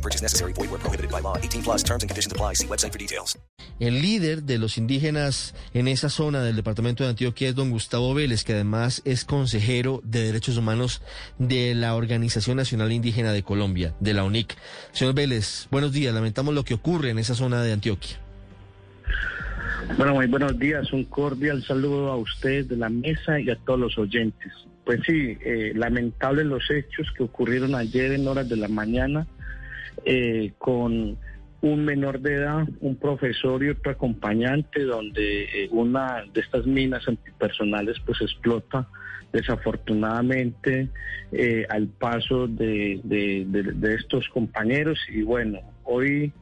No purchase necessary. Void where prohibited by law. 18 plus terms and conditions apply. See website for details. El líder de los indígenas en esa zona del departamento de Antioquia es don Gustavo Vélez, que además es consejero de derechos humanos de la Organización Nacional Indígena de Colombia, de la UNIC. Señor Vélez, buenos días. Lamentamos lo que ocurre en esa zona de Antioquia. Bueno, muy buenos días. Un cordial saludo a usted de la mesa y a todos los oyentes. Pues sí, eh, lamentables los hechos que ocurrieron ayer en horas de la mañana eh, con un menor de edad, un profesor y otro acompañante, donde eh, una de estas minas antipersonales pues explota desafortunadamente eh, al paso de, de, estos compañeros y bueno, hoy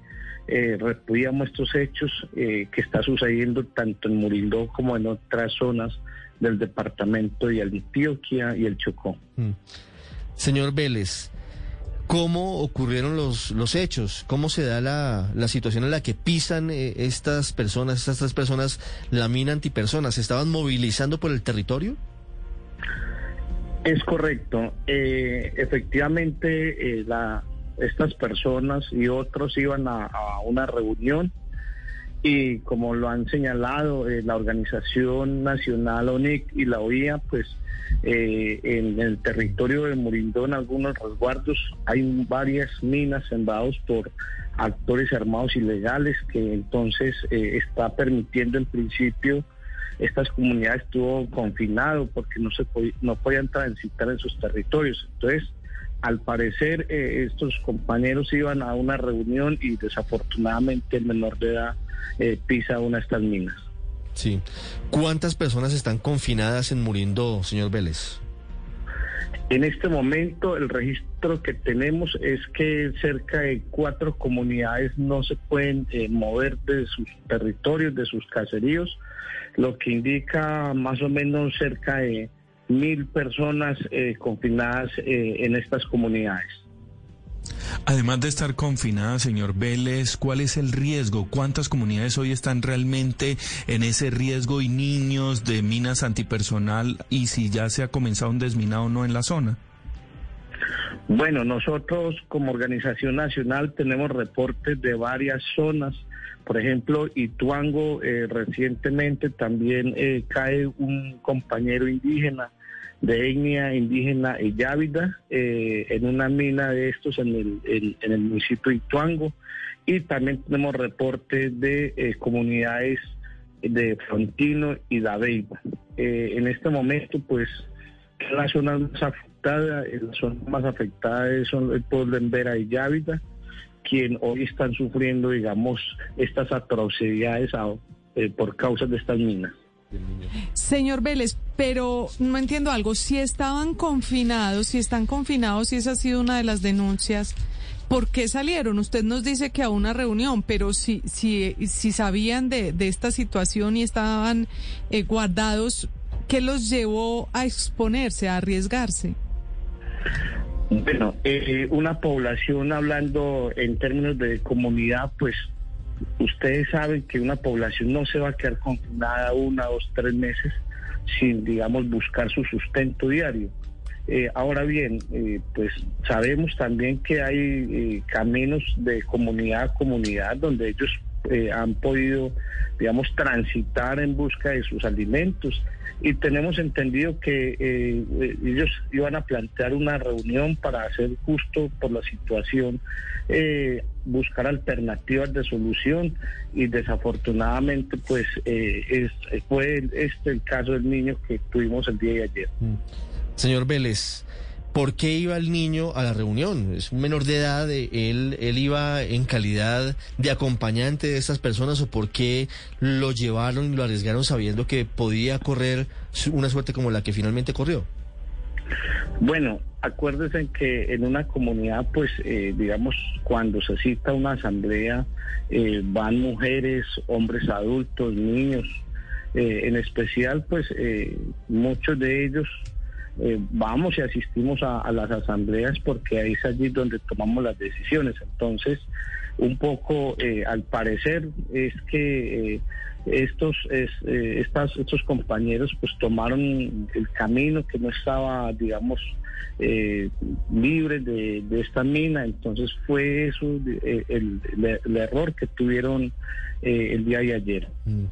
eh, repudiamos estos hechos eh, que está sucediendo tanto en Murindó como en otras zonas del departamento de Antioquia y el Chocó. Mm. Señor Vélez, ¿cómo ocurrieron los, los hechos? ¿Cómo se da la, la situación en la que pisan eh, estas personas, estas tres personas, la mina antipersonas? ¿Se estaban movilizando por el territorio? Es correcto. Eh, efectivamente, eh, la, estas personas y otros iban a, una reunión y como lo han señalado eh, la Organización Nacional ONIC y la OIA, pues eh, en el territorio de Murindó, en algunos resguardos, hay varias minas sembrados por actores armados ilegales que entonces eh, está permitiendo en principio estas comunidades estuvo confinado porque no se no podían transitar en sus territorios. Entonces, al parecer, eh, estos compañeros iban a una reunión y desafortunadamente el menor de edad eh, pisa una de estas minas. Sí. ¿Cuántas personas están confinadas en Murindo, señor Vélez? En este momento el registro que tenemos es que cerca de cuatro comunidades no se pueden eh, mover de sus territorios, de sus caseríos, lo que indica más o menos cerca de mil personas eh, confinadas eh, en estas comunidades. Además de estar confinadas, señor Vélez, ¿cuál es el riesgo? ¿Cuántas comunidades hoy están realmente en ese riesgo y niños de minas antipersonal y si ya se ha comenzado un desminado o no en la zona? Bueno, nosotros como organización nacional tenemos reportes de varias zonas. Por ejemplo, Ituango eh, recientemente también eh, cae un compañero indígena de etnia indígena Yávida eh, en una mina de estos en el, municipio de Ituango. Y también tenemos reportes de eh, comunidades de Frontino y Dabeiba. Eh, en este momento, pues, las zonas más afectadas, las zonas más afectadas son el pueblo en Vera y Yávida, quien hoy están sufriendo, digamos, estas atrocidades a, eh, por causa de estas minas. Señor Vélez, pero no entiendo algo. Si estaban confinados, si están confinados, si esa ha sido una de las denuncias, ¿por qué salieron? Usted nos dice que a una reunión, pero si, si, si sabían de, de esta situación y estaban eh, guardados, ¿qué los llevó a exponerse, a arriesgarse? Bueno, eh, una población hablando en términos de comunidad, pues ustedes saben que una población no se va a quedar confinada una, dos, tres meses sin, digamos, buscar su sustento diario. Eh, ahora bien, eh, pues sabemos también que hay eh, caminos de comunidad a comunidad donde ellos eh, han podido, digamos, transitar en busca de sus alimentos y tenemos entendido que eh, ellos iban a plantear una reunión para hacer justo por la situación, eh, buscar alternativas de solución y desafortunadamente pues eh, es, fue este el caso del niño que tuvimos el día de ayer. Mm. Señor Vélez, ¿por qué iba el niño a la reunión? Es un menor de edad, él, él iba en calidad de acompañante de estas personas o por qué lo llevaron y lo arriesgaron sabiendo que podía correr una suerte como la que finalmente corrió? Bueno, acuérdense que en una comunidad, pues, eh, digamos, cuando se cita una asamblea, eh, van mujeres, hombres adultos, niños. Eh, en especial, pues, muchos de ellos vamos y asistimos a, las asambleas porque ahí es allí donde tomamos las decisiones. Entonces, un poco, al parecer, es que estos es, eh, estas, estos compañeros pues tomaron el camino que no estaba digamos eh, libre de, esta mina entonces fue eso eh, el, error que tuvieron eh, el día de ayer mm.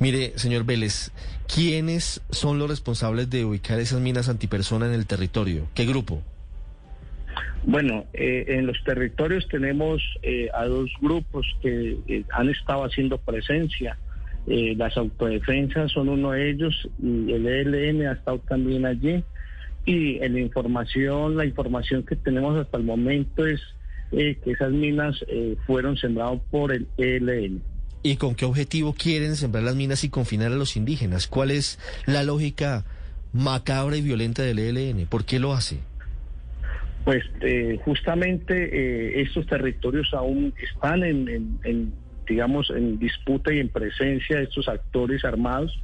Mire, señor Vélez, ¿quiénes son los responsables de ubicar esas minas antipersona en el territorio? ¿Qué grupo? Bueno, en los territorios tenemos a dos grupos que han estado haciendo presencia. Eh, las autodefensas son uno de ellos y el ELN ha estado también allí. Y en la información, la información que tenemos hasta el momento es eh, que esas minas eh, fueron sembradas por el ELN. ¿Y con qué objetivo quieren sembrar las minas y confinar a los indígenas? ¿Cuál es la lógica macabra y violenta del ELN? ¿Por qué lo hace? Pues justamente estos territorios aún están en digamos, en disputa y en presencia de estos actores armados.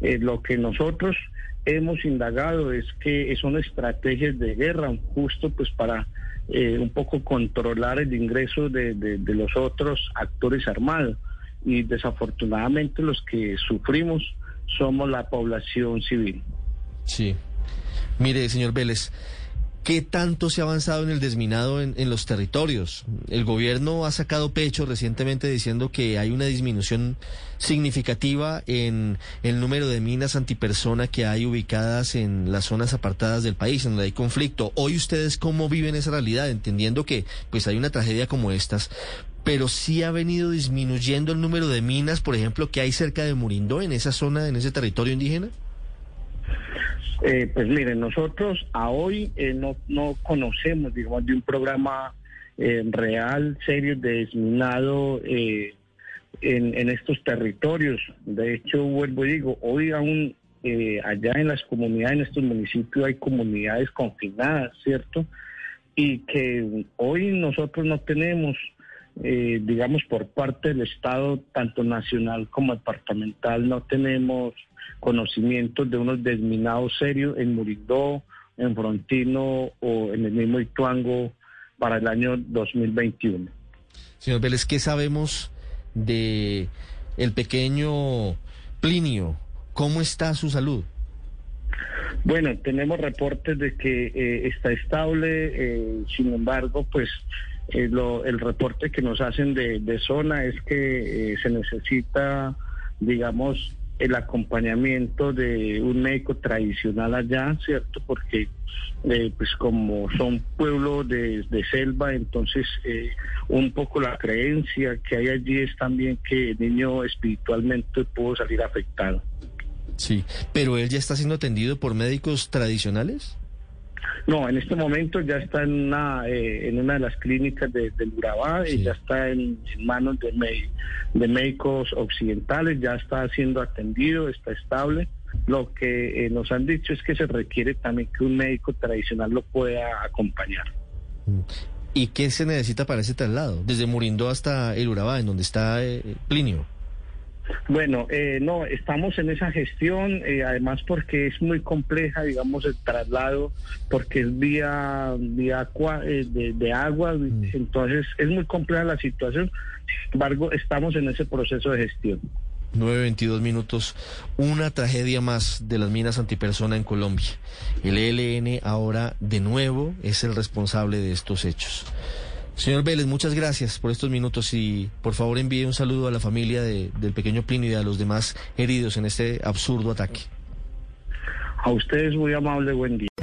Eh, lo que nosotros hemos indagado es que son estrategias de guerra, justo pues para eh, un poco controlar el ingreso de, los otros actores armados. Y desafortunadamente los que sufrimos somos la población civil. Sí. Mire, señor Vélez, ¿Qué tanto se ha avanzado en el desminado en, los territorios? El gobierno ha sacado pecho recientemente diciendo que hay una disminución significativa en el número de minas antipersona que hay ubicadas en las zonas apartadas del país, en donde hay conflicto. Hoy ustedes cómo viven esa realidad, entendiendo que pues hay una tragedia como estas, pero sí ha venido disminuyendo el número de minas, por ejemplo, que hay cerca de Murindó, en esa zona, en ese territorio indígena. Eh, pues miren, nosotros a hoy eh, no, no conocemos, digamos, de un programa eh, real, serio de desminado en, en, estos territorios. De hecho, vuelvo y digo, hoy aún allá en las comunidades, en estos municipios hay comunidades confinadas, ¿cierto? Y que hoy nosotros no tenemos digamos, por parte del Estado, tanto nacional como departamental, no tenemos conocimientos de unos desminados serios en Murindó, en Frontino o en el mismo Ituango para el año 2021. Señor Vélez, ¿qué sabemos de el pequeño Plinio? ¿Cómo está su salud? Bueno, tenemos reportes de que eh, está estable, eh, sin embargo, pues eh, el reporte que nos hacen de, zona es que se necesita, digamos, el acompañamiento de un médico tradicional allá, ¿cierto? Porque eh, pues como son pueblos de, selva, entonces eh, un poco la creencia que hay allí es también que el niño espiritualmente pudo salir afectado. Sí, pero él ya está siendo atendido por médicos tradicionales. No, en este momento ya está en una, eh, en una de las clínicas de, del Urabá y ya está en, manos de, de médicos occidentales, ya está siendo atendido, está estable. Lo que eh, nos han dicho es que se requiere también que un médico tradicional lo pueda acompañar. ¿Y qué se necesita para ese traslado? Desde Murindó hasta el Urabá, en donde está eh, Plinio. Bueno, eh, no, estamos en esa gestión, eh, además porque es muy compleja, digamos, el traslado, porque es vía, vía eh, de, agua, mm. entonces es muy compleja la situación. Sin embargo, estamos en ese proceso de gestión. 9.22 minutos, una tragedia más de las minas antipersona en Colombia. El ELN ahora de nuevo es el responsable de estos hechos. Señor Vélez, muchas gracias por estos minutos y por favor envíe un saludo a la familia de, del pequeño Plinio y a los demás heridos en este absurdo ataque. A ustedes muy amable, buen día.